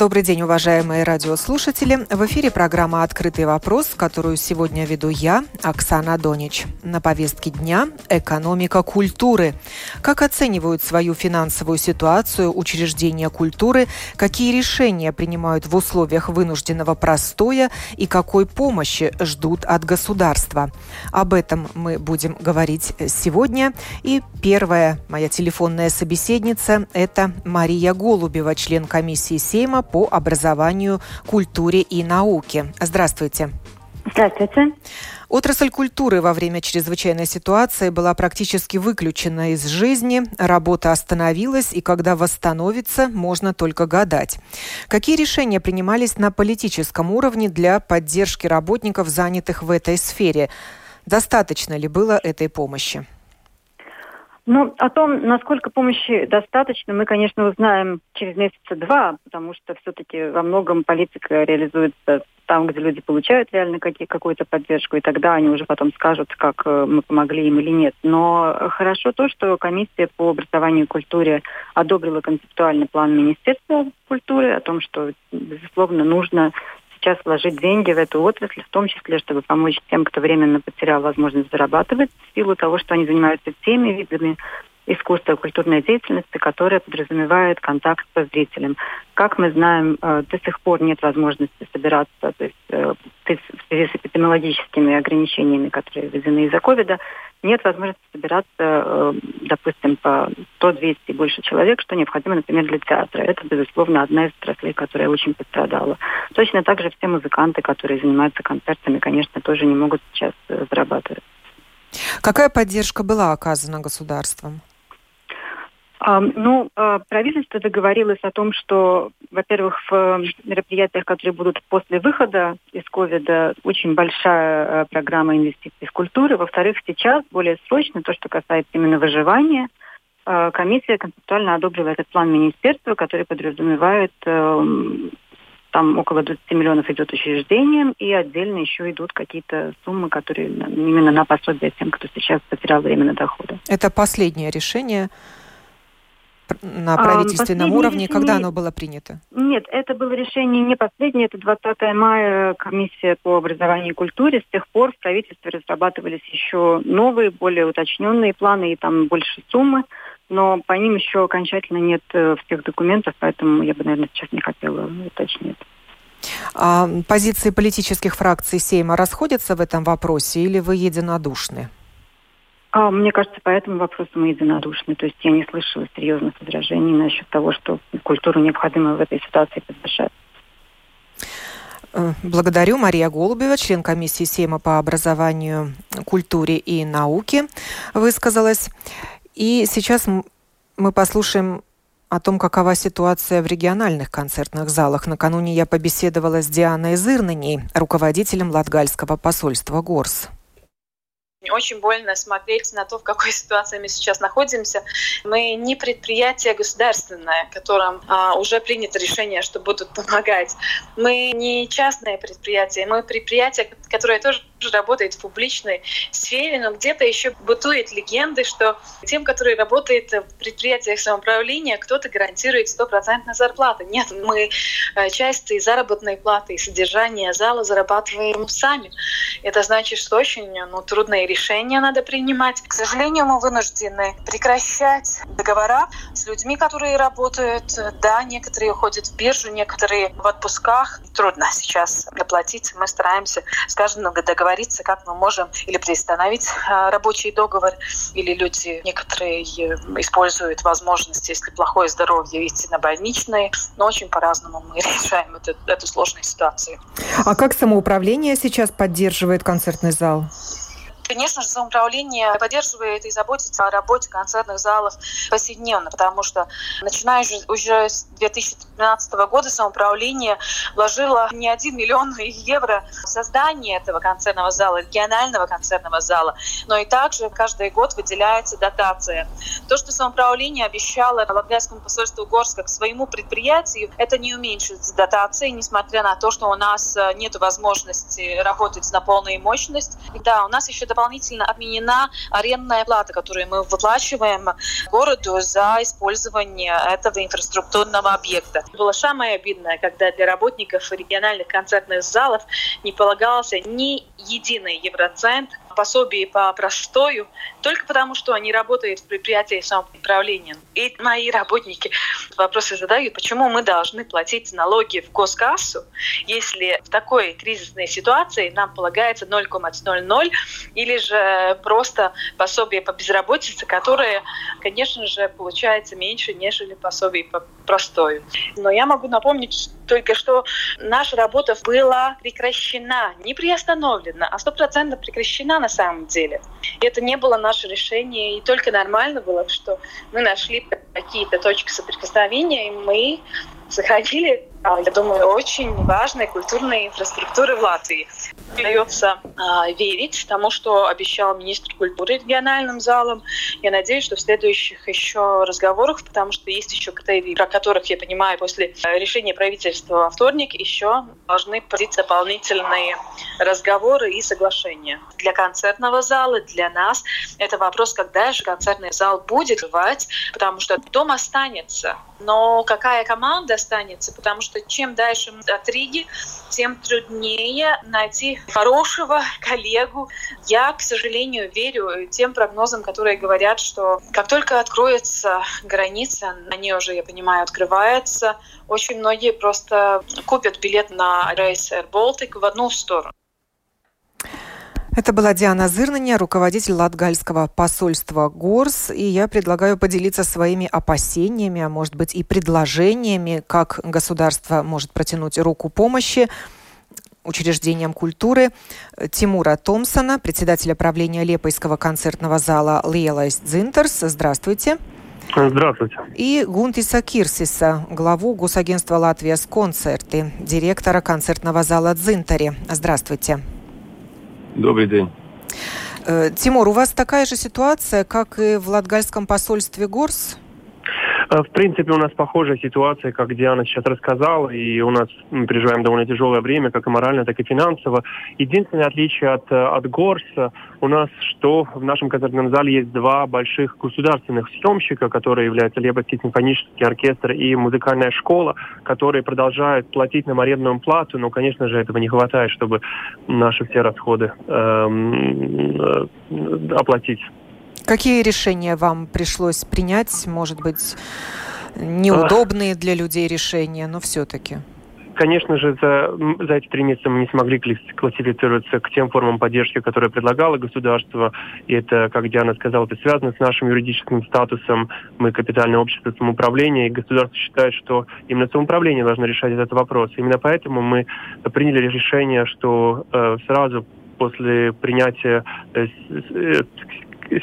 Добрый день, уважаемые радиослушатели. В эфире программа «Открытый вопрос», которую сегодня веду я, Оксана Донич. На повестке дня – экономика культуры. Как оценивают свою финансовую ситуацию учреждения культуры, какие решения принимают в условиях вынужденного простоя и какой помощи ждут от государства. Об этом мы будем говорить сегодня. И первая моя телефонная собеседница – это Мария Голубева, член комиссии Сейма по образованию, культуре и науке. Здравствуйте. Здравствуйте. Отрасль культуры во время чрезвычайной ситуации была практически выключена из жизни, работа остановилась, и когда восстановится, можно только гадать. Какие решения принимались на политическом уровне для поддержки работников, занятых в этой сфере? Достаточно ли было этой помощи? Ну, о том, насколько помощи достаточно, мы, конечно, узнаем через месяца два, потому что все-таки во многом политика реализуется там, где люди получают реально какую-то поддержку, и тогда они уже потом скажут, как э, мы помогли им или нет. Но хорошо то, что комиссия по образованию и культуре одобрила концептуальный план Министерства культуры о том, что, безусловно, нужно сейчас вложить деньги в эту отрасль, в том числе, чтобы помочь тем, кто временно потерял возможность зарабатывать, в силу того, что они занимаются теми видами искусства, культурной деятельности, которая подразумевает контакт со зрителем. Как мы знаем, э, до сих пор нет возможности собираться, то есть э, в связи с эпидемиологическими ограничениями, которые введены из-за ковида, нет возможности собираться, э, допустим, по 100-200 и больше человек, что необходимо, например, для театра. Это, безусловно, одна из отраслей, которая очень пострадала. Точно так же все музыканты, которые занимаются концертами, конечно, тоже не могут сейчас зарабатывать. Какая поддержка была оказана государством? Ну, а, правительство договорилось о том, что, во-первых, в мероприятиях, которые будут после выхода из ковида, очень большая а, программа инвестиций в культуру. Во-вторых, сейчас, более срочно, то, что касается именно выживания, а, комиссия концептуально одобрила этот план министерства, который подразумевает там около 20 миллионов идет учреждениям, и отдельно еще идут какие-то суммы, которые именно на пособие тем, кто сейчас потерял время на доходы. Это последнее решение на правительственном а, уровне? Когда оно было принято? Нет, это было решение не последнее, это 20 мая комиссия по образованию и культуре. С тех пор в правительстве разрабатывались еще новые, более уточненные планы и там больше суммы, но по ним еще окончательно нет э, всех документов, поэтому я бы, наверное, сейчас не хотела уточнить. А позиции политических фракций Сейма расходятся в этом вопросе или вы единодушны? А, мне кажется, по этому вопросу мы единодушны. То есть я не слышала серьезных возражений насчет того, что культуру необходимо в этой ситуации поддержать. Э, благодарю. Мария Голубева, член комиссии Сейма по образованию, культуре и науке, высказалась. И сейчас мы послушаем о том, какова ситуация в региональных концертных залах. Накануне я побеседовала с Дианой Зырнаней, руководителем Латгальского посольства ГОРС. Очень больно смотреть на то, в какой ситуации мы сейчас находимся. Мы не предприятие государственное, которым а, уже принято решение, что будут помогать. Мы не частное предприятие, мы предприятие, которое тоже работает в публичной сфере, но где-то еще бытует легенды, что тем, которые работают в предприятиях самоуправления, кто-то гарантирует стопроцентную зарплату. Нет, мы э, часть и заработной платы, и содержание зала зарабатываем сами. Это значит, что очень ну, трудные решения надо принимать. К сожалению, мы вынуждены прекращать договора с людьми, которые работают. Да, некоторые уходят в биржу, некоторые в отпусках. Трудно сейчас оплатить. Мы стараемся с каждым договориться, как мы можем или приостановить а, рабочий договор, или люди некоторые э, используют возможность, если плохое здоровье, идти на больничные. Но очень по-разному мы решаем эту, эту сложную ситуацию. А как самоуправление сейчас поддерживает концертный зал? Конечно же, самоуправление поддерживает и заботится о работе концертных залов повседневно, потому что начиная уже с 2015 года самоуправление вложило не один миллион евро в создание этого концертного зала, регионального концертного зала, но и также каждый год выделяется дотация. То, что самоуправление обещало Латвийскому посольству Горска к своему предприятию, это не уменьшит дотации, несмотря на то, что у нас э, нет возможности работать на полную мощность. Да, у нас еще дополнительно отменена арендная плата, которую мы выплачиваем городу за использование этого инфраструктурного объекта. Было самое обидное, когда для работников региональных концертных залов не полагался ни единый евроцент пособие по простою только потому, что они работают в предприятии самоуправления. И мои работники вопросы задают, почему мы должны платить налоги в госкассу, если в такой кризисной ситуации нам полагается 0,00 или же просто пособие по безработице, которое, конечно же, получается меньше, нежели пособие по простою. Но я могу напомнить только, что наша работа была прекращена, не приостановлена, а стопроцентно прекращена на самом деле. И это не было наше решение, и только нормально было, что мы нашли какие-то точки соприкосновения, и мы сохранили, я думаю, очень важной культурной инфраструктуры в Латвии. Удается а, верить тому, что обещал министр культуры региональным залом. Я надеюсь, что в следующих еще разговорах, потому что есть еще критерии, про которых, я понимаю, после решения правительства во вторник еще должны быть дополнительные разговоры и соглашения. Для концертного зала, для нас, это вопрос, когда же концертный зал будет бывать, потому что дом останется. Но какая команда останется? Потому что чем дальше от Риги, тем труднее найти хорошего коллегу. Я, к сожалению, верю тем прогнозам, которые говорят, что как только откроется граница, они уже, я понимаю, открываются, очень многие просто купят билет на рейс Air Baltic в одну сторону. Это была Диана Зырнаня, руководитель Латгальского посольства ГОРС, и я предлагаю поделиться своими опасениями, а может быть и предложениями, как государство может протянуть руку помощи учреждениям культуры Тимура Томсона, председателя правления Лепойского концертного зала Лиелайс Дзинтерс. Здравствуйте. Здравствуйте. И Гунтиса Кирсиса, главу Госагентства «Латвия с концерты», директора концертного зала «Дзинтари». Здравствуйте. Добрый день. Э, Тимур, у вас такая же ситуация, как и в Латгальском посольстве ГОРС? Э, в принципе, у нас похожая ситуация, как Диана сейчас рассказала, и у нас мы переживаем довольно тяжелое время, как и морально, так и финансово. Единственное отличие от, э, от Горса у нас, что в нашем концертном зале есть два больших государственных съемщика, которые являются Лебовский симфонический оркестр и музыкальная школа, которые продолжают платить нам арендную плату, но, конечно же, этого не хватает, чтобы наши все расходы эм, э, оплатить. Какие решения вам пришлось принять? Может быть, неудобные для людей решения, но все-таки? Конечно же, за, за эти три месяца мы не смогли классифицироваться к тем формам поддержки, которые предлагало государство. И это, как Диана сказала, это связано с нашим юридическим статусом. Мы капитальное общество самоуправления, и государство считает, что именно самоуправление должно решать этот вопрос. Именно поэтому мы приняли решение, что э, сразу после принятия э, э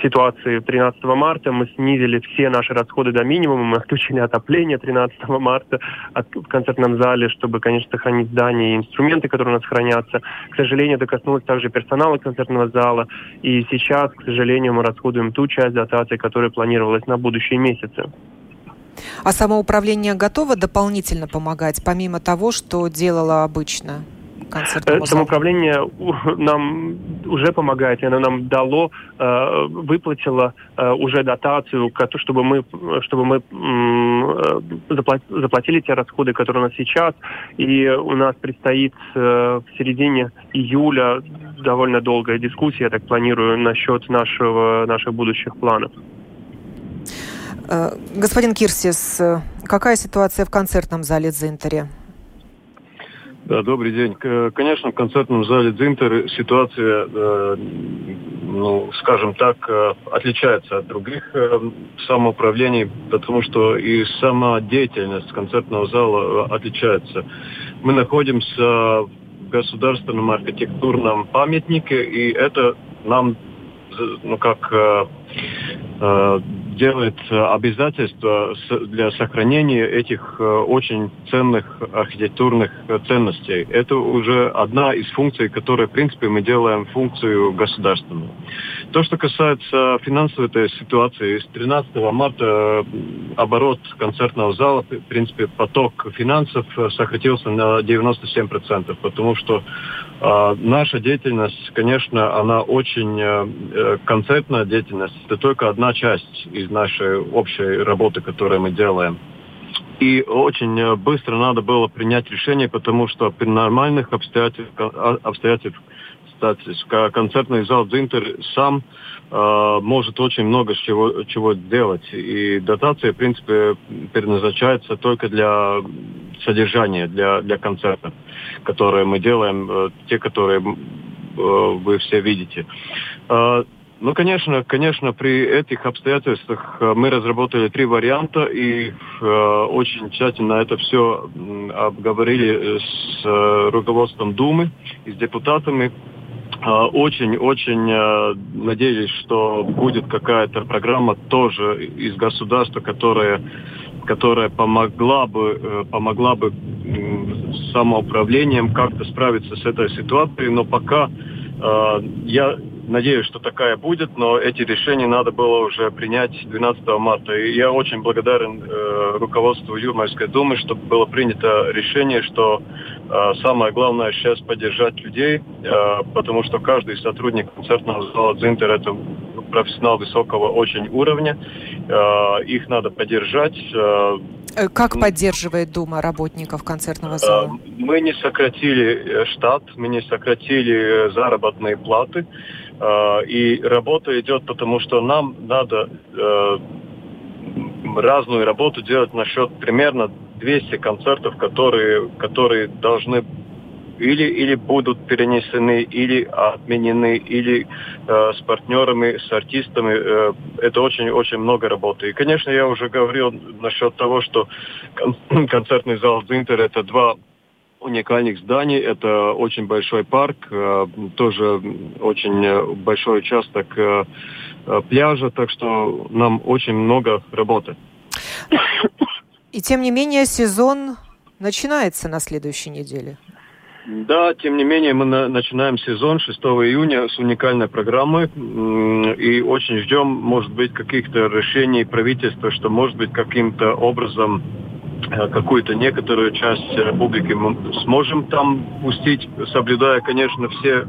ситуации 13 марта мы снизили все наши расходы до минимума, мы отключили отопление 13 марта в концертном зале, чтобы, конечно, сохранить здание и инструменты, которые у нас хранятся. К сожалению, это коснулось также персонала концертного зала, и сейчас, к сожалению, мы расходуем ту часть дотации, которая планировалась на будущие месяцы. А самоуправление готово дополнительно помогать, помимо того, что делало обычно? Концертному Самоуправление нам уже помогает, и оно нам дало, э, выплатило э, уже дотацию, чтобы мы, чтобы мы э, заплатили те расходы, которые у нас сейчас. И у нас предстоит в середине июля довольно долгая дискуссия, я так планирую, насчет нашего, наших будущих планов. Господин Кирсис, какая ситуация в концертном зале Дзинтере? Да, добрый день. Конечно, в концертном зале «Дзинтер» ситуация, э, ну, скажем так, э, отличается от других э, самоуправлений, потому что и сама деятельность концертного зала отличается. Мы находимся в государственном архитектурном памятнике, и это нам ну как делает обязательства для сохранения этих очень ценных архитектурных ценностей. Это уже одна из функций, которые, в принципе, мы делаем функцию государственную. То, что касается финансовой этой ситуации, с 13 марта оборот концертного зала, в принципе, поток финансов сократился на 97%, потому что э, наша деятельность, конечно, она очень э, концертная деятельность. Это только одна часть из нашей общей работы, которую мы делаем. И очень быстро надо было принять решение, потому что при нормальных обстоятельствах, обстоятельствах кстати, концертный зал «Дзинтер» сам э, может очень много чего, чего делать. И дотация, в принципе, предназначается только для содержания, для, для концертов, которые мы делаем, э, те, которые э, вы все видите. Э, ну, конечно, конечно, при этих обстоятельствах э, мы разработали три варианта и э, очень тщательно это все обговорили с э, руководством Думы и с депутатами. Очень-очень э, э, надеюсь, что будет какая-то программа тоже из государства, которая, которая помогла бы, э, помогла бы самоуправлением как-то справиться с этой ситуацией. Но пока я Надеюсь, что такая будет, но эти решения надо было уже принять 12 марта. И я очень благодарен э, руководству Юрмальской думы, что было принято решение, что э, самое главное сейчас поддержать людей, э, потому что каждый сотрудник концертного зала «Дзинтер» — это профессионал высокого очень уровня. Э, их надо поддержать. Э, э как поддерживает Дума работников концертного э, зала? Мы не сократили штат, мы не сократили заработные платы. Э, и работа идет, потому что нам надо э, разную работу делать насчет примерно 200 концертов, которые, которые должны или, или будут перенесены, или отменены, или э, с партнерами, с артистами. Э, это очень-очень много работы. И, конечно, я уже говорил насчет того, что кон- концертный зал «Дзинтер» — это два уникальных зданий. Это очень большой парк, э, тоже очень большой участок э, э, пляжа, так что нам очень много работы. И тем не менее сезон начинается на следующей неделе. Да, тем не менее мы на, начинаем сезон 6 июня с уникальной программы и очень ждем, может быть, каких-то решений правительства, что, может быть, каким-то образом Э, какую-то некоторую часть э, публики мы сможем там пустить, соблюдая, конечно, все,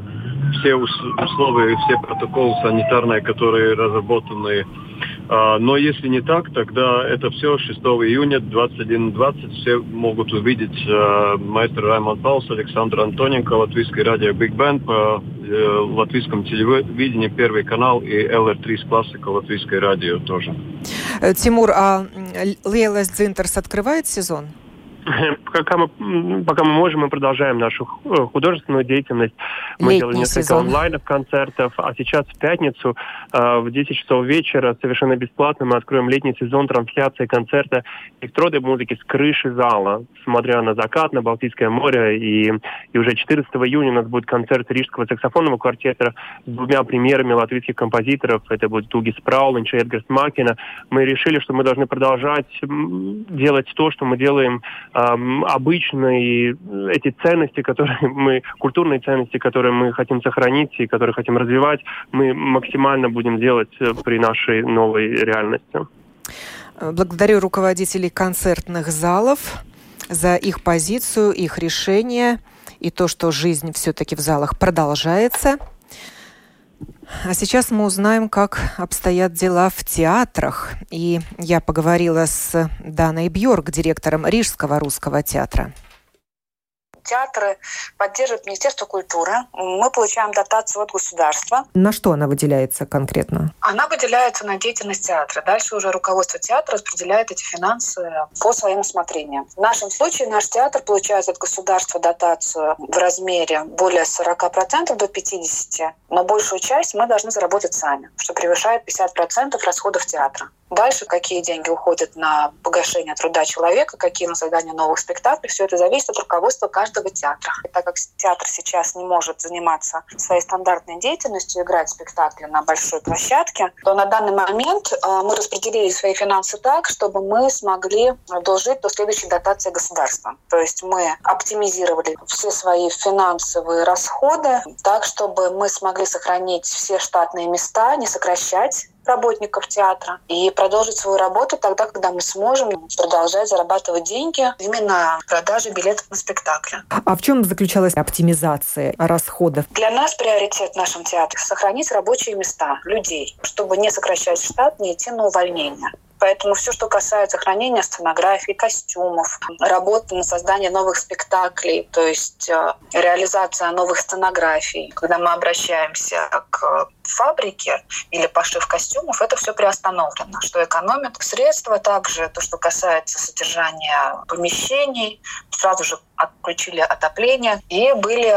все условия, все протоколы санитарные, которые разработаны но если не так, тогда это все 6 июня 21.20 все могут увидеть э, маэстро Раймонд Паулс, Александр Антоненко, Латвийское радио биг-бэнд по э, латвийскому телевидению, Первый канал и ЛР3 Классика, Латвийское радио тоже. Э, Тимур, а Лиелайс Дзинтарс открывает сезон? пока мы, пока мы можем, мы продолжаем нашу э, художественную деятельность. Мы Летний делали несколько сезон. онлайнов концертов, а сейчас в пятницу э, в 10 часов вечера совершенно бесплатно мы откроем летний сезон трансляции концерта электроды музыки с крыши зала, смотря на закат, на Балтийское море. И, и уже 14 июня у нас будет концерт Рижского саксофонного квартета с двумя премьерами латвийских композиторов. Это будет Туги Спраулинч и Эдгарс Макина. Мы решили, что мы должны продолжать делать то, что мы делаем обычные эти ценности, которые мы, культурные ценности, которые мы хотим сохранить и которые хотим развивать, мы максимально будем делать э, при нашей новой реальности. Благодарю руководителей концертных залов за их позицию, их решение и то, что жизнь все-таки в залах продолжается. А сейчас мы узнаем, как обстоят дела в театрах. И я поговорила с Даной Бьорк, директором Рижского русского театра театры поддерживает Министерство культуры. Мы получаем дотацию от государства. На что она выделяется конкретно? Она выделяется на деятельность театра. Дальше уже руководство театра распределяет эти финансы по своим усмотрениям. В нашем случае наш театр получает от государства дотацию в размере более 40% до 50%, но большую часть мы должны заработать сами, что превышает 50% расходов театра. Дальше какие деньги уходят на погашение труда человека, какие на создание новых спектаклей, все это зависит от руководства каждого этого театра. И так как театр сейчас не может заниматься своей стандартной деятельностью, играть спектакли на большой площадке, то на данный момент э, мы распределили свои финансы так, чтобы мы смогли дожить до следующей дотации государства. То есть мы оптимизировали все свои финансовые расходы так, чтобы мы смогли сохранить все штатные места, не сокращать работников театра и продолжить свою работу тогда, когда мы сможем продолжать зарабатывать деньги именно продажи билетов на спектакли. А в чем заключалась оптимизация расходов? Для нас приоритет в нашем театре – сохранить рабочие места людей, чтобы не сокращать штат, не идти на увольнение. Поэтому все, что касается хранения сценографии, костюмов, работы на создание новых спектаклей, то есть э, реализация новых сценографий, когда мы обращаемся к фабрике или пошив костюмов, это все приостановлено, что экономит средства. Также то, что касается содержания помещений, сразу же отключили отопление и были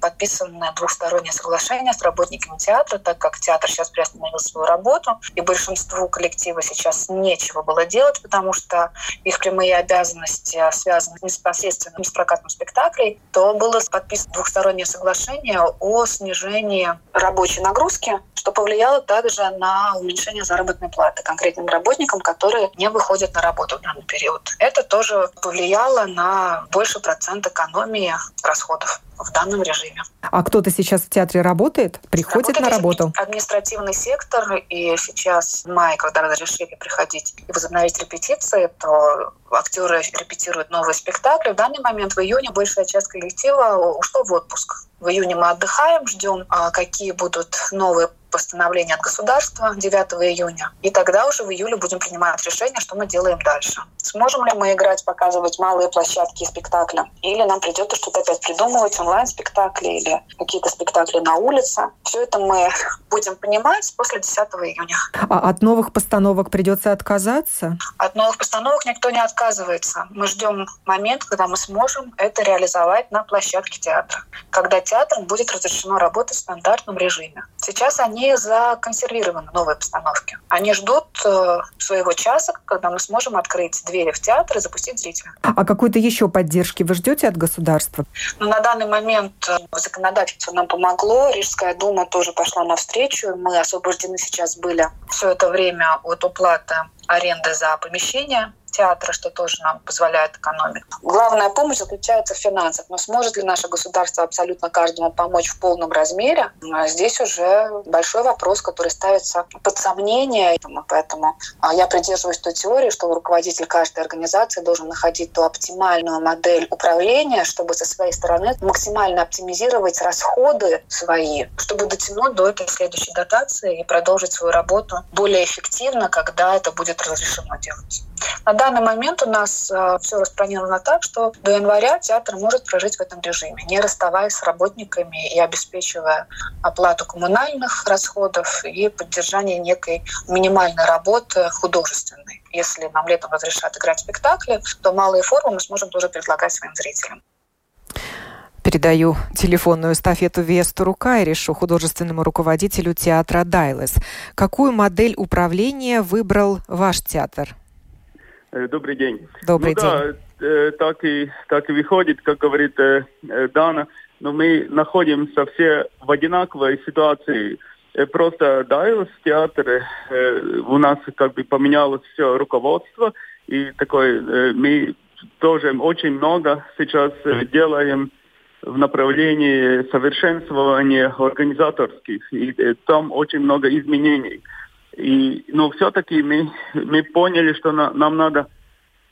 подписаны двухсторонние соглашения с работниками театра, так как театр сейчас приостановил свою работу, и большинству коллектива сейчас нечего было делать, потому что их прямые обязанности связаны непосредственно с прокатом спектаклей, то было подписано двухстороннее соглашение о снижении рабочей нагрузки, что повлияло также на уменьшение заработной платы конкретным работникам, которые не выходят на работу в данный период. Это тоже повлияло на больше процент экономии расходов в данном режиме. А кто-то сейчас в театре работает? Приходит работает на работу? Административный сектор, и сейчас в мае, когда разрешили приходить и возобновить репетиции, то актеры репетируют новые спектакли. В данный момент в июне большая часть коллектива ушла в отпуск. В июне мы отдыхаем, ждем, а какие будут новые постановление от государства 9 июня. И тогда уже в июле будем принимать решение, что мы делаем дальше. Сможем ли мы играть, показывать малые площадки и спектакли? Или нам придется что-то опять придумывать, онлайн-спектакли или какие-то спектакли на улице? Все это мы будем понимать после 10 июня. А от новых постановок придется отказаться? От новых постановок никто не отказывается. Мы ждем момент, когда мы сможем это реализовать на площадке театра, когда театр будет разрешено работать в стандартном режиме. Сейчас они они законсервированы, новые постановки. Они ждут э, своего часа, когда мы сможем открыть двери в театр и запустить зрителя. А какой-то еще поддержки вы ждете от государства? Ну, на данный момент э, законодательство нам помогло. Рижская дума тоже пошла навстречу. Мы освобождены сейчас были все это время от уплаты аренды за помещение театра, что тоже нам позволяет экономить. Главная помощь заключается в финансах. Но сможет ли наше государство абсолютно каждому помочь в полном размере? А здесь уже большой вопрос, который ставится под сомнение. Поэтому а, я придерживаюсь той теории, что руководитель каждой организации должен находить ту оптимальную модель управления, чтобы со своей стороны максимально оптимизировать расходы свои, чтобы дотянуть до этой следующей дотации и продолжить свою работу более эффективно, когда это будет разрешено делать. На данный момент у нас э, все распланировано так, что до января театр может прожить в этом режиме, не расставаясь с работниками и обеспечивая оплату коммунальных расходов и поддержание некой минимальной работы художественной. Если нам летом разрешат играть спектакли, то малые формы мы сможем тоже предлагать своим зрителям. Передаю телефонную эстафету Весту Кайришу, художественному руководителю театра «Дайлес». Какую модель управления выбрал ваш театр? Э, добрый день. Добрый ну, день. Да, э, так и, так и выходит, как говорит э, Дана, но мы находимся все в одинаковой ситуации. Просто Дайлс театр, у нас как бы поменялось все руководство, и такой мы тоже очень много сейчас делаем в направлении совершенствования организаторских, и там очень много изменений. И, но все-таки мы, мы поняли, что на, нам надо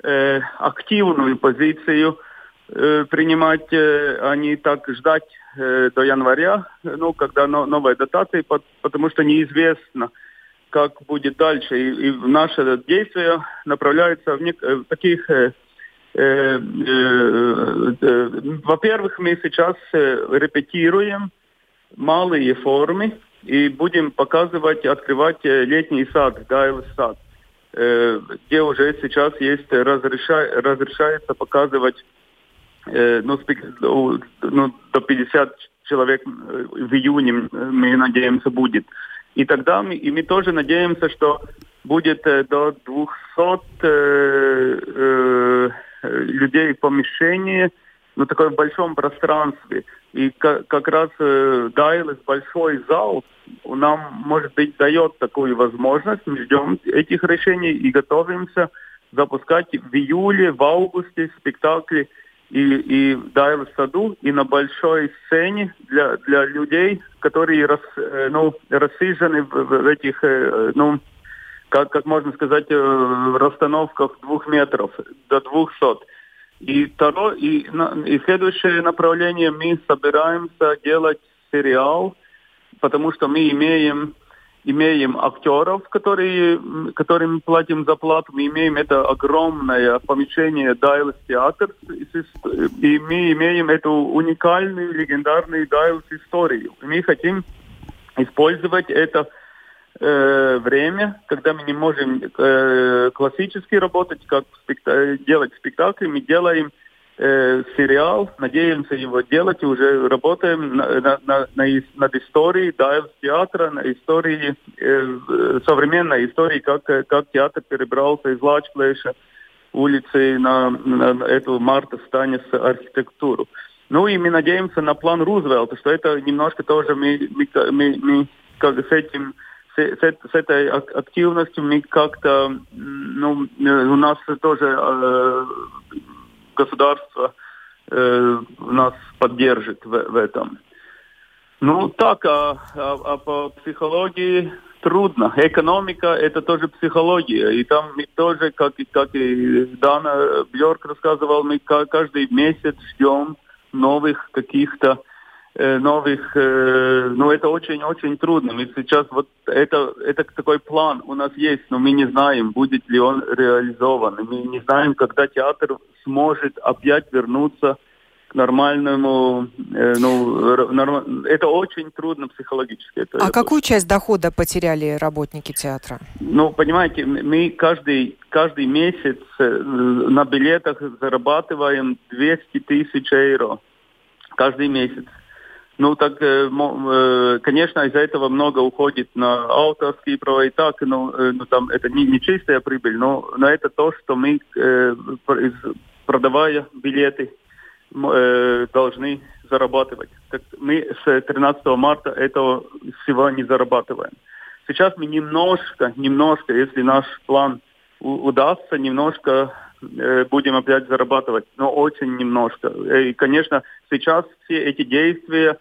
э, активную позицию э, принимать, э, а не так ждать э, до января, ну, когда но, новая дотация, потому что неизвестно, как будет дальше. И, и наши действия направляются в, нек- в э, таких... Э, э, э, во-первых, мы сейчас репетируем малые формы, и будем показывать, открывать э, летний сад, Гаев сад, э, где уже сейчас есть разреша, разрешается показывать э, ну, ну, до 50 человек в июне, мы надеемся, будет. И тогда мы, и мы тоже надеемся, что будет до 200 э, э, людей в помещении, ну, такое больш, большом пространстве. И как, как раз э, Дайлес большой зал нам, может быть, дает такую возможность. Мы ждем этих решений и готовимся запускать в июле, в августе спектакли и, и в Дайлес саду, и на большой сцене для, для людей, которые рас, э, ну, рассыжены в, в этих, э, ну, как, как можно сказать, э, в расстановках двух метров до двухсот. И, второе, и, и следующее направление мы собираемся делать сериал, потому что мы имеем имеем актеров, которые, которым платим зарплату, мы имеем это огромное помещение Дайлс театр, и мы имеем эту уникальную, легендарную Дайлс историю. Мы хотим использовать это э, время, когда мы не можем э, классически работать, как спекта- делать спектакли, мы делаем э, сериал, надеемся его делать, и уже работаем на, на, на, на, над историей Дайвс театра, на истории, э, современной истории, как, как театр перебрался из Лачплэша улицы на, на эту Марта Станис архитектуру. Ну и мы надеемся на план Рузвельта, что это немножко тоже мы, мы, мы, мы как с этим с, с, этой активностью мы как-то, ну, у нас тоже э, государство э, нас поддержит в, в этом. Ну так, а, а, а по психологии трудно. Экономика это тоже психология. И там мы тоже, как, как и Дана Бьорк рассказывал, мы каждый месяц ждем новых каких-то Э, новых, э, ну это очень-очень трудно. Мы сейчас вот это, это такой план у нас есть, но мы не знаем, будет ли он реализован. Мы не знаем, когда театр сможет опять вернуться к нормальному, э, ну, норм... это очень трудно психологически. Это, а какую часть дохода потеряли работники театра? Ну, понимаете, мы каждый, каждый месяц на билетах зарабатываем 200 тысяч евро каждый месяц. Ну, так, э, э, конечно, из-за этого много уходит на авторские права и так, но э, ну, там это не, не чистая прибыль, но, но это то, что мы, продавая билеты, должны зарабатывать. Так мы с 13 марта этого всего не зарабатываем. Сейчас мы немножко, немножко, если наш план удастся, немножко будем опять зарабатывать, но очень немножко. И, конечно, сейчас все эти действия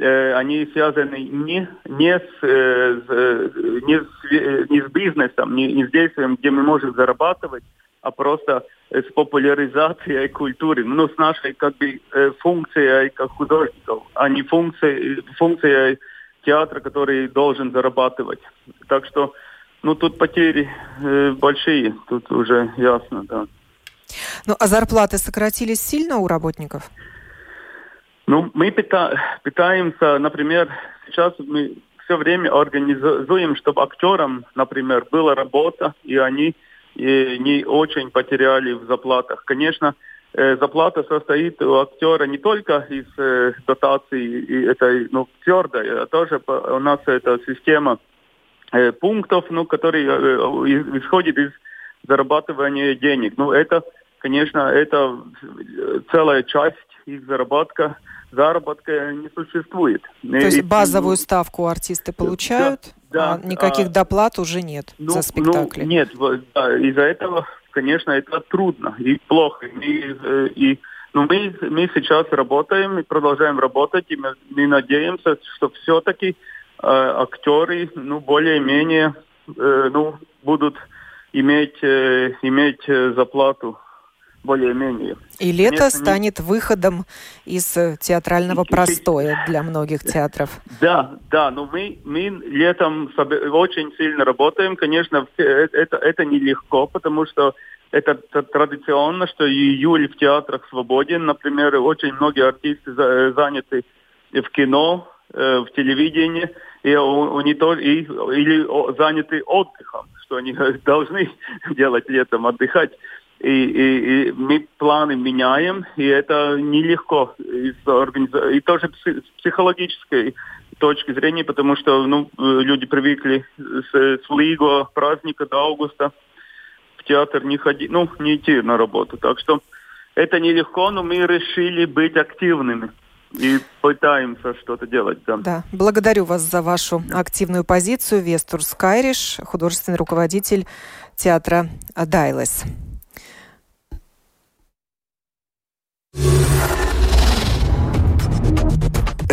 они связаны не, не, с, э, э, не, с, не с бизнесом, не, не с действием, где мы можем зарабатывать, а просто с популяризацией культуры, ну, с нашей как бы функцией как художников, а не функцией, функцией театра, который должен зарабатывать. Так что, ну, тут потери большие, тут уже ясно, да. Ну, а зарплаты сократились сильно у работников? Ну, мы пытаемся, например, сейчас мы все время организуем, чтобы актерам, например, была работа, и они и не очень потеряли в заплатах. Конечно, э, заплата состоит у актера не только из э, дотации и этой, ну, твердой, а тоже у нас эта система э, пунктов, ну, которые э, исходит из зарабатывания денег. Ну, это, конечно, это целая часть их заработка заработка не существует. То есть базовую ставку артисты получают, да, а никаких а, доплат уже нет ну, за спектакли? Ну, нет, да, из-за этого, конечно, это трудно и плохо. И, э, и, но мы, мы сейчас работаем и продолжаем работать, и мы, мы надеемся, что все-таки э, актеры ну, более-менее э, ну, будут иметь, э, иметь э, заплату более-менее. И лето Конечно, станет не... выходом из э, театрального простоя для многих театров. Да, да, но мы, мы летом очень сильно работаем. Конечно, э, это, это нелегко, потому что это традиционно, что июль в театрах свободен. Например, очень многие артисты э, заняты в кино, в телевидении, и они тоже, и, или заняты отдыхом, что они должны делать летом, отдыхать и, и, и мы планы меняем, и это нелегко из организа... и тоже с психологической точки зрения, потому что ну, люди привыкли с, с Лиго праздника до августа в театр не ходить, ну, не идти на работу. Так что это нелегко, но мы решили быть активными и пытаемся что-то делать. Да. да. Благодарю вас за вашу активную позицию. Вестур Скайриш, художественный руководитель театра Дайлес.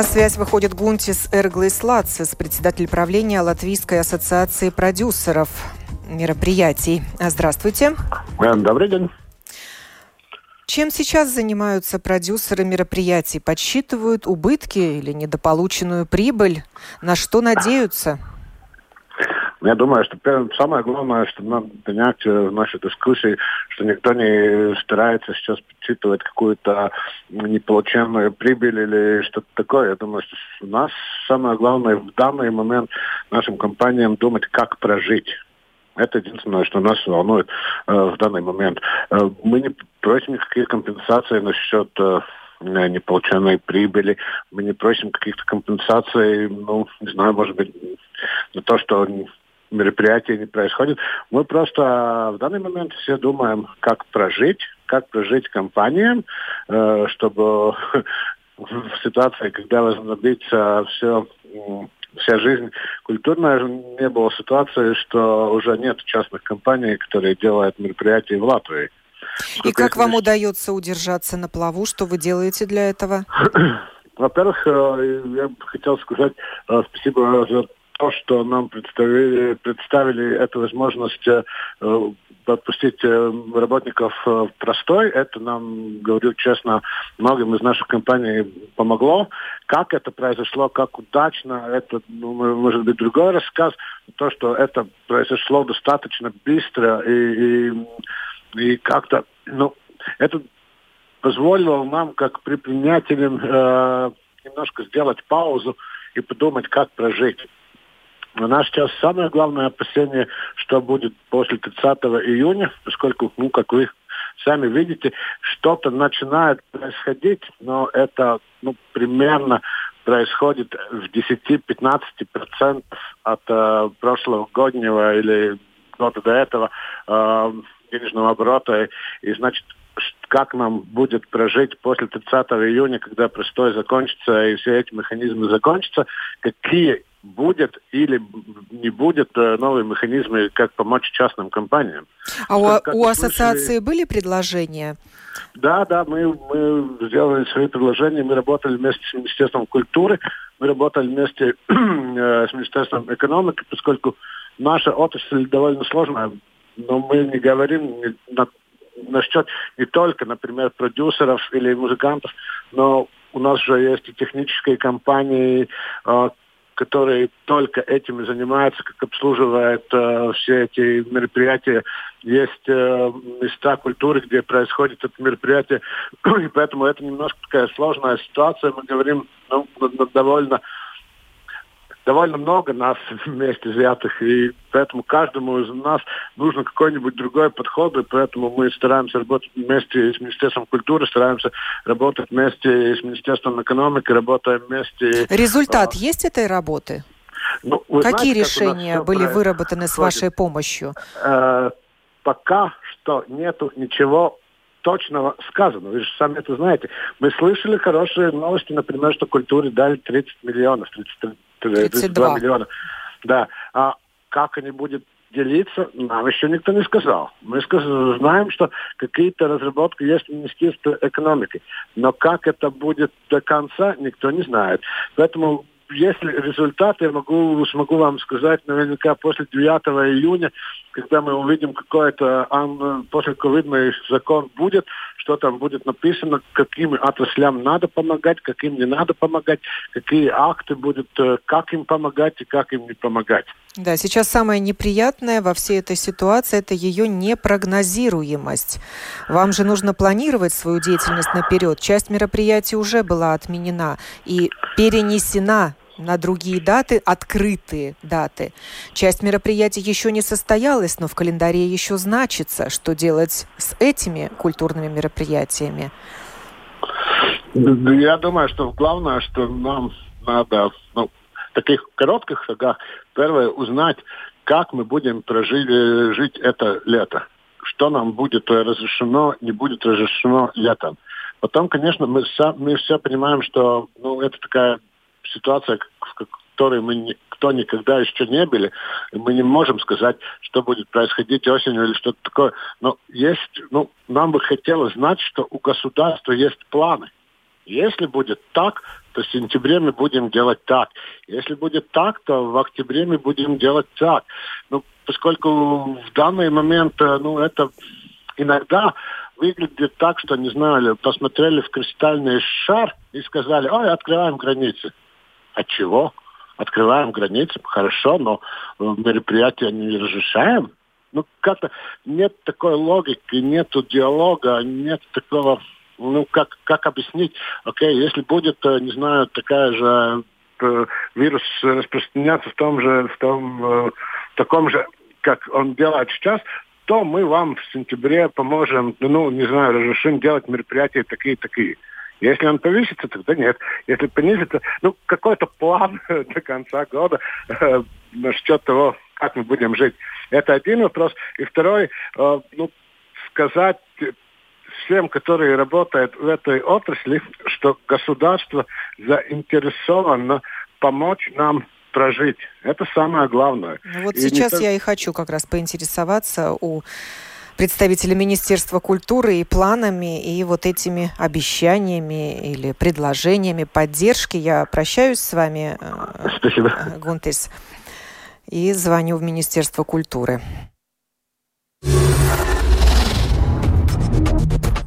На связь выходит Гунтис Эрглис Лацис, председатель правления Латвийской ассоциации продюсеров мероприятий. Здравствуйте. Добрый день. Чем сейчас занимаются продюсеры мероприятий? Подсчитывают убытки или недополученную прибыль? На что надеются? Я думаю, что самое главное, что надо понять в нашей дискуссии, что никто не старается сейчас подсчитывать какую-то неполученную прибыль или что-то такое. Я думаю, что у нас самое главное в данный момент нашим компаниям думать, как прожить. Это единственное, что нас волнует э, в данный момент. Э, мы не просим никаких компенсаций насчет э, неполученной прибыли. Мы не просим каких-то компенсаций, ну, не знаю, может быть, на то, что мероприятие не происходит. Мы просто в данный момент все думаем, как прожить, как прожить компаниям, э, чтобы в ситуации, когда возобновится все вся жизнь культурная, не было ситуации, что уже нет частных компаний, которые делают мероприятия в Латвии. И как вам удается удержаться на плаву? Что вы делаете для этого? Во-первых, э, я хотел сказать э, спасибо за то, что нам представили, представили эту возможность э, отпустить э, работников э, в простой, это нам, говорю честно, многим из наших компаний помогло. Как это произошло, как удачно, это, ну, может быть, другой рассказ. То, что это произошло достаточно быстро и, и, и как-то, ну, это позволило нам, как предпринимателям, э, немножко сделать паузу и подумать, как прожить. У нас сейчас самое главное опасение, что будет после 30 июня, поскольку, ну, как вы сами видите, что-то начинает происходить, но это ну, примерно происходит в 10-15% от э, прошлого годнего или года до этого э, денежного оборота. И, значит, как нам будет прожить после 30 июня, когда простой закончится и все эти механизмы закончатся, какие будет или не будет э, новые механизмы, как помочь частным компаниям. А у, как у ассоциации слышали... были предложения? Да, да, мы, мы сделали свои предложения, мы работали вместе с Министерством культуры, мы работали вместе э, с Министерством экономики, поскольку наша отрасль довольно сложная, но мы не говорим на, насчет не только, например, продюсеров или музыкантов, но у нас же есть и технические компании, э, которые только этим и занимаются, как обслуживают э, все эти мероприятия. Есть э, места культуры, где происходит это мероприятие, и поэтому это немножко такая сложная ситуация. Мы говорим ну, довольно довольно много нас вместе взятых, и поэтому каждому из нас нужно какой-нибудь другой подход, и поэтому мы стараемся работать вместе с Министерством культуры, стараемся работать вместе с Министерством экономики, работаем вместе... Результат а, есть этой работы? Ну, Какие знаете, решения как были выработаны с вашей помощью? Э, пока что нету ничего точного сказано. Вы же сами это знаете. Мы слышали хорошие новости, например, что культуре дали 30 миллионов, 30, 32 миллиона. Да. А как они будут делиться, нам еще никто не сказал. Мы знаем, что какие-то разработки есть в Министерстве экономики. Но как это будет до конца, никто не знает. Поэтому если результаты, я могу, смогу вам сказать наверняка после 9 июня, когда мы увидим какой-то после ковидный закон будет, что там будет написано, каким отраслям надо помогать, каким не надо помогать, какие акты будут, э, как им помогать и как им не помогать. Да, сейчас самое неприятное во всей этой ситуации – это ее непрогнозируемость. Вам же нужно планировать свою деятельность наперед. Часть мероприятий уже была отменена и перенесена на другие даты, открытые даты. Часть мероприятий еще не состоялась, но в календаре еще значится, что делать с этими культурными мероприятиями. Я думаю, что главное, что нам надо ну, в таких коротких шагах, первое, узнать, как мы будем прожить жить это лето. Что нам будет разрешено, не будет разрешено летом. Потом, конечно, мы, сам, мы все понимаем, что ну, это такая ситуация, в которой мы никто никогда еще не были, мы не можем сказать, что будет происходить осенью или что-то такое. Но есть, ну, нам бы хотелось знать, что у государства есть планы. Если будет так, то в сентябре мы будем делать так. Если будет так, то в октябре мы будем делать так. Ну, поскольку в данный момент, э, ну, это иногда выглядит так, что, не знаю, посмотрели в кристальный шар и сказали, ой, открываем границы. От чего? Открываем границы, хорошо, но э, мероприятия не разрешаем. Ну, как-то нет такой логики, нет диалога, нет такого, ну, как, как объяснить, окей, если будет, э, не знаю, такая же э, вирус распространяться в том же, в том, в таком же, как он делает сейчас, то мы вам в сентябре поможем, ну, не знаю, разрешим делать мероприятия такие-такие. Если он повысится, тогда нет. Если понизится, ну, какой-то план до конца года э, насчет того, как мы будем жить. Это один вопрос. И второй, э, ну, сказать всем, которые работают в этой отрасли, что государство заинтересовано помочь нам прожить. Это самое главное. Ну, вот и сейчас не... я и хочу как раз поинтересоваться у представителя Министерства культуры и планами, и вот этими обещаниями или предложениями поддержки. Я прощаюсь с вами, э, Спасибо. Гунтес, и звоню в Министерство культуры.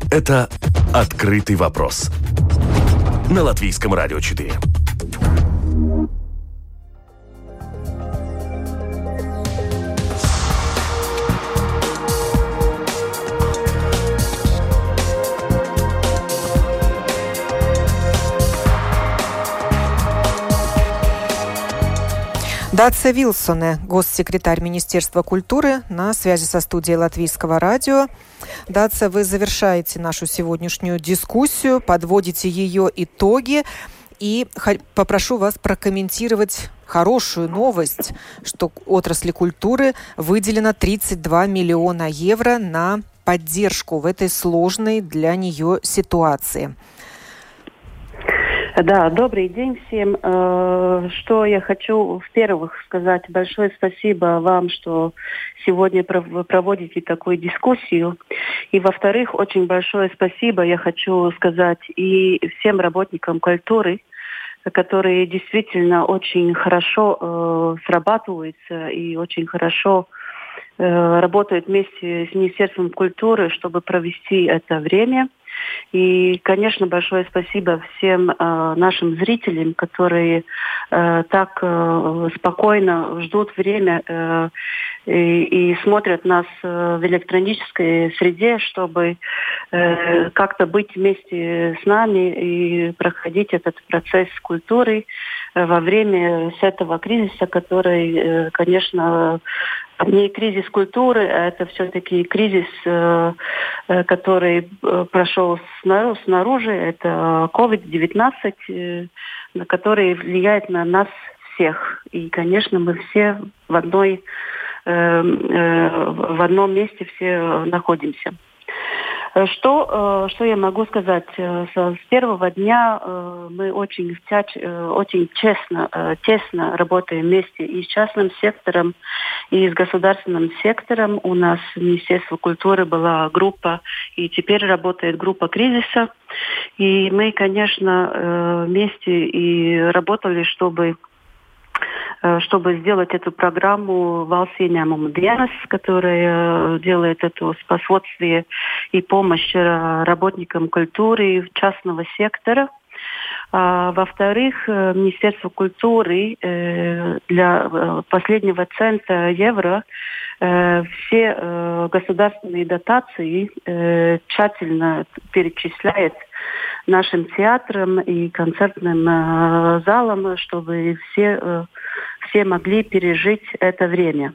Это «Открытый вопрос» на Латвийском радио 4. Дация Вилсоне, госсекретарь Министерства культуры, на связи со студией Латвийского радио. Дация, вы завершаете нашу сегодняшнюю дискуссию, подводите ее итоги. И попрошу вас прокомментировать хорошую новость, что отрасли культуры выделено 32 миллиона евро на поддержку в этой сложной для нее ситуации. Да, добрый день всем. Э, что я хочу, в-первых, сказать большое спасибо вам, что сегодня проводите такую дискуссию. И, во-вторых, очень большое спасибо я хочу сказать и всем работникам культуры, которые действительно очень хорошо э, срабатываются и очень хорошо э, работают вместе с Министерством культуры, чтобы провести это время – и, конечно, большое спасибо всем э, нашим зрителям, которые э, так э, спокойно ждут время э, и, и смотрят нас э, в электронической среде, чтобы э, как-то быть вместе с нами и проходить этот процесс культуры э, во время с этого кризиса, который, э, конечно, не кризис культуры, а это все-таки кризис, э, который э, снаружи. Это COVID-19, на который влияет на нас всех. И, конечно, мы все в одной в одном месте все находимся. Что, э, что я могу сказать? Э, с первого дня э, мы очень, очень честно, тесно работаем вместе и с частным сектором, и с государственным сектором. У нас в Министерстве культуры была группа, и теперь работает группа кризиса. И мы, конечно, вместе и работали, чтобы э, чтобы сделать эту программу Валсиниамум Дианас, которая делает это способствие и помощь работникам культуры частного сектора – а, во-вторых, э, Министерство культуры э, для э, последнего цента евро все государственные дотации тщательно перечисляет нашим театрам и концертным залам, чтобы все, все могли пережить это время.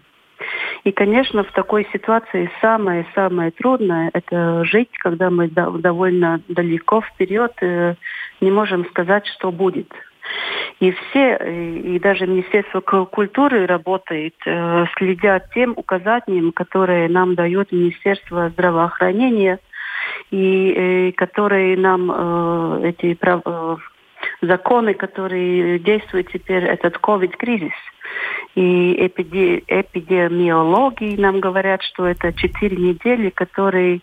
И, конечно, в такой ситуации самое-самое трудное – это жить, когда мы довольно далеко вперед э, не можем сказать, что будет. И все, и даже Министерство культуры работает, э, следя тем указаниям, которые нам дает Министерство здравоохранения, и э, которые нам эти законы, которые действуют теперь, этот COVID-кризис – и эпиде, эпидемиологи нам говорят, что это четыре недели, которые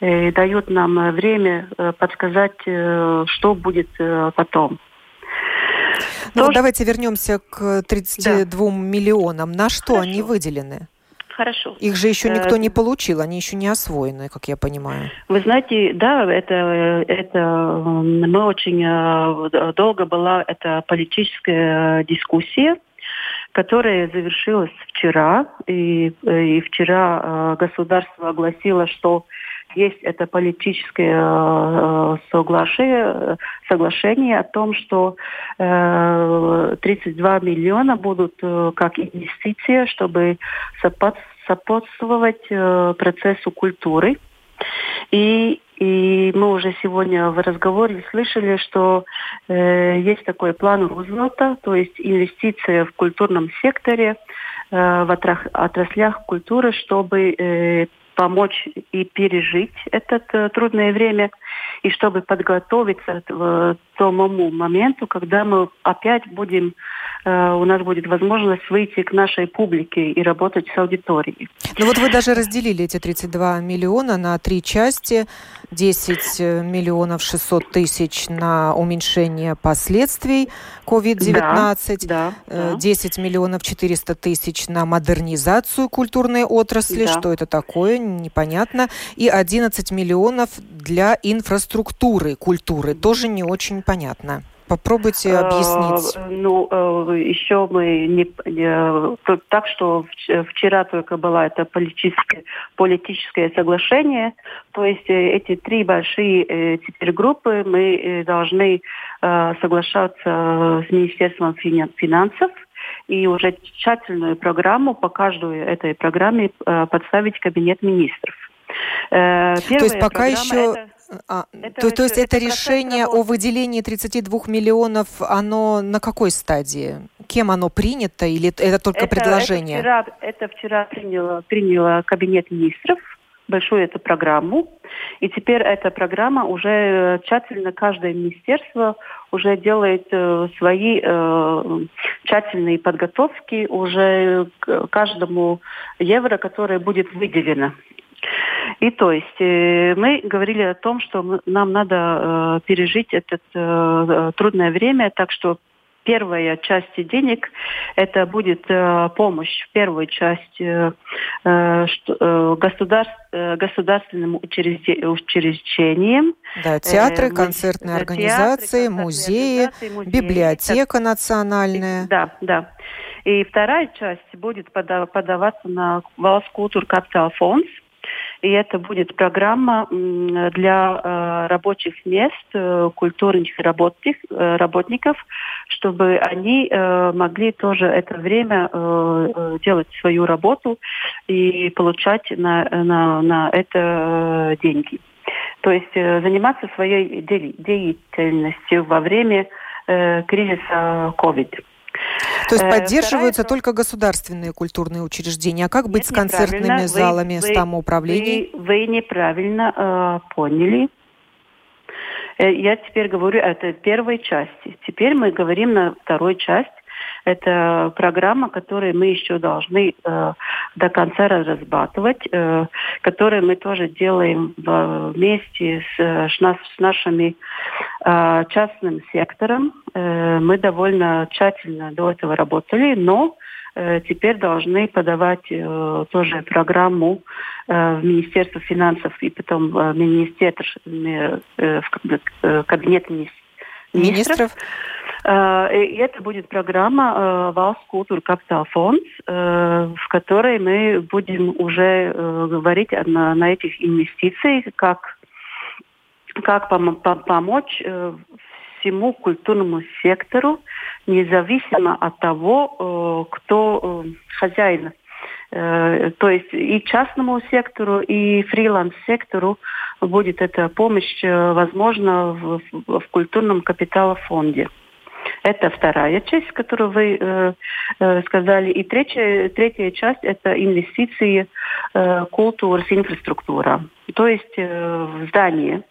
э, дают нам время э, подсказать, э, что будет э, потом. Ну, То, давайте вернемся к 32 да. миллионам. На что Хорошо. они выделены? Хорошо. Их же еще никто не получил, они еще не освоены, как я понимаю. Вы знаете, да, это, это мы очень э, долго была эта политическая дискуссия которая завершилась вчера. И, э, и вчера э, государство огласило, что есть это политическое э, соглашение, соглашение о том, что 32 миллиона будут как инвестиция, чтобы сопутствовать процессу культуры. И и мы уже сегодня в разговоре слышали, что э, есть такой план Рузвельта, то есть инвестиция в культурном секторе, э, в отраслях культуры, чтобы э, помочь и пережить это э, трудное время, и чтобы подготовиться к тому моменту, когда мы опять будем, э, у нас будет возможность выйти к нашей публике и работать с аудиторией. Ну вот вы даже разделили эти 32 миллиона на три части. 10 э, миллионов 600 тысяч на уменьшение последствий COVID-19, да, да, 10 миллионов 400 тысяч на модернизацию культурной отрасли, да. что это такое, непонятно, и 11 миллионов для инфраструктуры культуры, тоже не очень понятно. Попробуйте а, объяснить. Ну, э, еще мы не, не так, что вчера только было это политическое, политическое соглашение. То есть э, эти три большие э, теперь группы мы должны соглашаться с Министерством финансов и уже тщательную программу по каждой этой программе подставить кабинет министров. Первая То есть пока еще... Это а, это, то, то есть это, это решение о выделении 32 миллионов, оно на какой стадии? Кем оно принято или это только это, предложение? Это вчера, это вчера приняло, приняло кабинет министров большую эту программу. И теперь эта программа уже тщательно, каждое министерство уже делает э, свои э, тщательные подготовки уже к каждому евро, которое будет выделено. И то есть э, мы говорили о том, что нам надо э, пережить это э, трудное время, так что первая часть денег это будет э, помощь в первую часть э, э, государств, э, государственным учреждениям. Да, театры, э, концертные э, организации, театры, музеи, организации, музеи, библиотека это, национальная. Да, да. И вторая часть будет подаваться на Валскультур Капитал Фонд и это будет программа для э, рабочих мест, э, культурных э, работников, чтобы они могли тоже это время делать свою работу и получать на, на, на это деньги. То есть заниматься своей деятельностью во время кризиса COVID. То есть э, поддерживаются Вторая... только государственные культурные учреждения. А как быть Нет, с концертными залами, вы, с самоуправлением? Вы, вы неправильно э, поняли. Э, я теперь говорю это первой части. Теперь мы говорим на второй часть. Это программа, которую мы еще должны э, до конца разрабатывать, э, которую мы тоже делаем вместе с, с нашими э, частным сектором. Э, мы довольно тщательно до этого работали, но э, теперь должны подавать э, тоже программу э, в Министерство финансов и потом в Министерство, э, в кабинет министров. Министров. И это будет программа «Валс Культура Капитал Фонд», в которой мы будем уже говорить на, на этих инвестициях, как, как пом помочь всему культурному сектору, независимо от того, кто хозяин то есть и частному сектору, и фриланс-сектору будет эта помощь возможна в, в культурном капиталофонде. Это вторая часть, которую вы э, э, сказали. И третья, третья часть – это инвестиции э, культуры, инфраструктура. То есть э, в здание.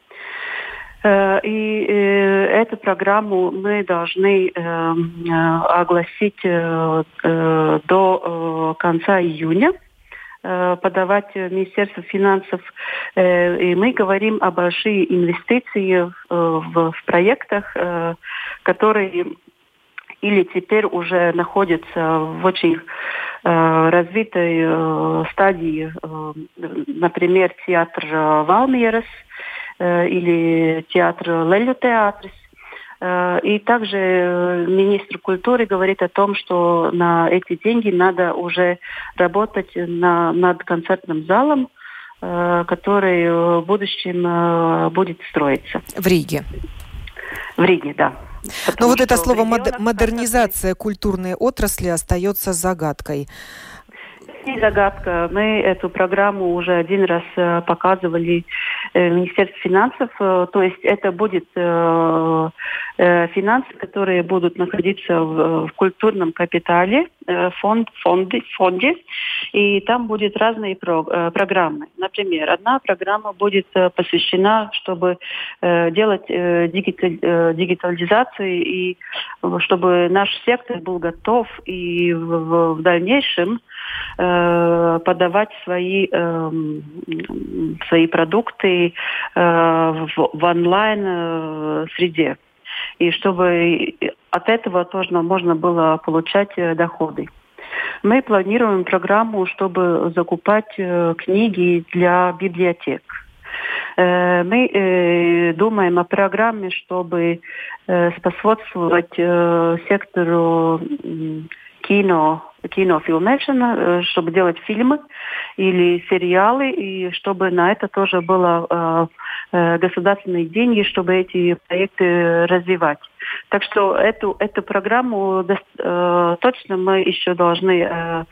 Э, и э, эту программу мы должны огласить до конца июня подавать Министерство финансов. И мы говорим о больших инвестициях в, в проектах, которые или теперь уже находятся в очень развитой стадии, например, театр Э, или театр Лелю Театрис. Э, и также э, министр культуры говорит о том, что на эти деньги надо уже работать на, над концертным залом, который в будущем будет строиться. В Риге. В Риге, да. Но вот это слово модернизация культурной отрасли остается загадкой не загадка. Мы эту программу уже один раз э, показывали э, в Министерстве финансов. Э, то есть это будет финансы, которые будут находиться в, культурном капитале, фонд, фонды, фонде. И там будут разные про, программы. Например, одна программа будет посвящена, чтобы делать дигитализацию и чтобы наш сектор был готов и в дальнейшем э, подавать свои, э, свои продукты э, в, в онлайн-среде. И чтобы от этого тоже можно было получать э, доходы. Мы планируем программу, чтобы закупать э, книги для библиотек. Э, мы думаем о программе, чтобы способствовать сектору кино, кинофильмешена, э, чтобы делать фильмы или сериалы, и чтобы на это тоже было э, э, государственные деньги, чтобы эти проекты развивать. Так что эту, эту программу э, точно мы еще должны э,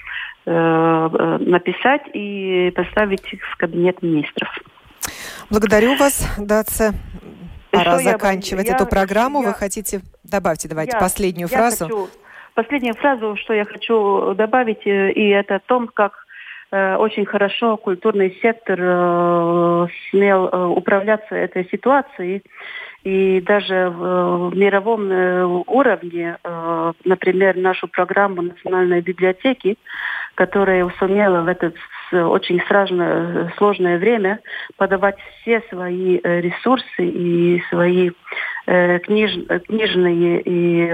э, написать и поставить в кабинет министров. Благодарю вас, Даца. Пора заканчивать я, эту программу. Я, Вы хотите... Добавьте, давайте, я, последнюю я фразу. Хочу Последнюю фразу, что я хочу добавить, э, и это о том, как э, очень хорошо культурный сектор э, смел э, управляться этой ситуацией. И даже в, в мировом э, уровне, э, например, нашу программу Национальной библиотеки, которая сумела в это очень сложное, сложное время подавать все свои ресурсы и свои книж, книжные и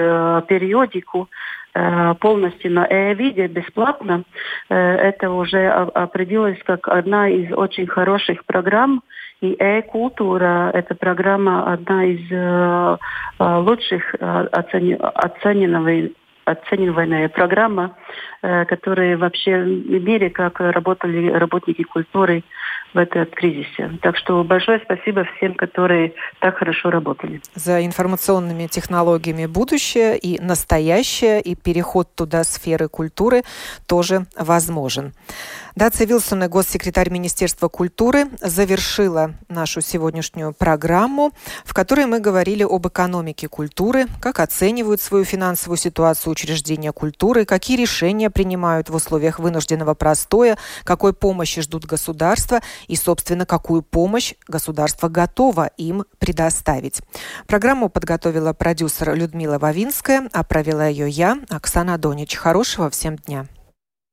периодику Э, полностью на e-виде бесплатно. Э, это уже определилось как одна из очень хороших программ. И e-культура – это программа одна из э, лучших оцененных оцениваемая программа, которая вообще в мире, как работали работники культуры в этом кризисе. Так что большое спасибо всем, которые так хорошо работали. За информационными технологиями будущее и настоящее, и переход туда сферы культуры тоже возможен. Дация Вилсона, госсекретарь Министерства культуры, завершила нашу сегодняшнюю программу, в которой мы говорили об экономике культуры, как оценивают свою финансовую ситуацию учреждения культуры, какие решения принимают в условиях вынужденного простоя, какой помощи ждут государства и, собственно, какую помощь государство готово им предоставить. Программу подготовила продюсер Людмила Вавинская, а провела ее я, Оксана Донич. Хорошего всем дня.